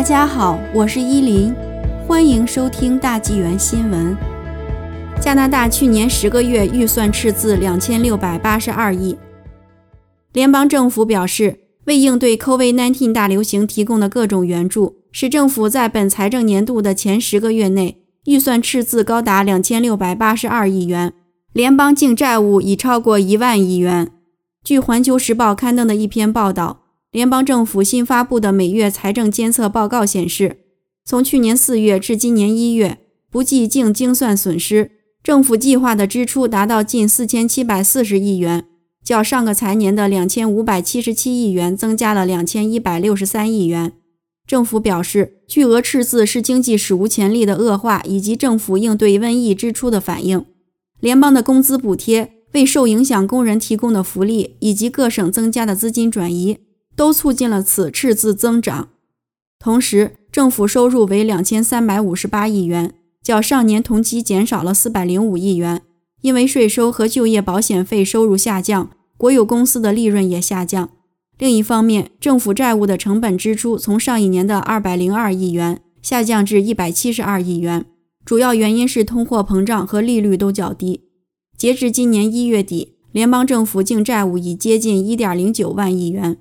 大家好，我是依林，欢迎收听大纪元新闻。加拿大去年十个月预算赤字两千六百八十二亿。联邦政府表示，为应对 COVID-19 大流行提供的各种援助，使政府在本财政年度的前十个月内预算赤字高达两千六百八十二亿元，联邦净债务已超过一万亿元。据《环球时报》刊登的一篇报道。联邦政府新发布的每月财政监测报告显示，从去年四月至今年一月，不计净精算损失，政府计划的支出达到近四千七百四十亿元，较上个财年的两千五百七十七亿元增加了两千一百六十三亿元。政府表示，巨额赤字是经济史无前例的恶化以及政府应对瘟疫支出的反应。联邦的工资补贴、为受影响工人提供的福利以及各省增加的资金转移。都促进了此赤字增长。同时，政府收入为两千三百五十八亿元，较上年同期减少了四百零五亿元。因为税收和就业保险费收入下降，国有公司的利润也下降。另一方面，政府债务的成本支出从上一年的二百零二亿元下降至一百七十二亿元，主要原因是通货膨胀和利率都较低。截至今年一月底，联邦政府净债务已接近一点零九万亿元。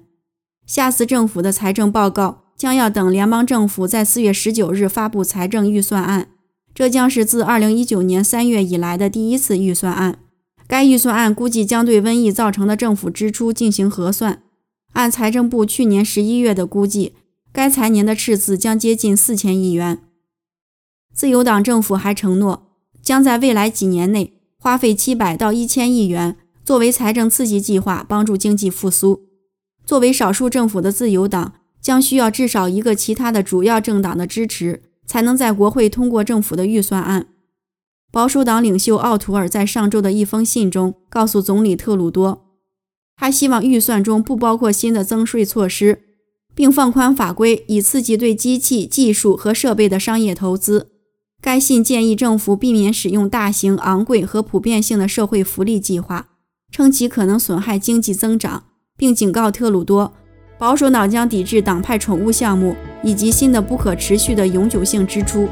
下次政府的财政报告将要等联邦政府在四月十九日发布财政预算案，这将是自二零一九年三月以来的第一次预算案。该预算案估计将对瘟疫造成的政府支出进行核算。按财政部去年十一月的估计，该财年的赤字将接近四千亿元。自由党政府还承诺，将在未来几年内花费七百到一千亿元作为财政刺激计划，帮助经济复苏。作为少数政府的自由党，将需要至少一个其他的主要政党的支持，才能在国会通过政府的预算案。保守党领袖奥图尔在上周的一封信中告诉总理特鲁多，他希望预算中不包括新的增税措施，并放宽法规以刺激对机器、技术和设备的商业投资。该信建议政府避免使用大型、昂贵和普遍性的社会福利计划，称其可能损害经济增长。并警告特鲁多，保守党将抵制党派宠物项目以及新的不可持续的永久性支出。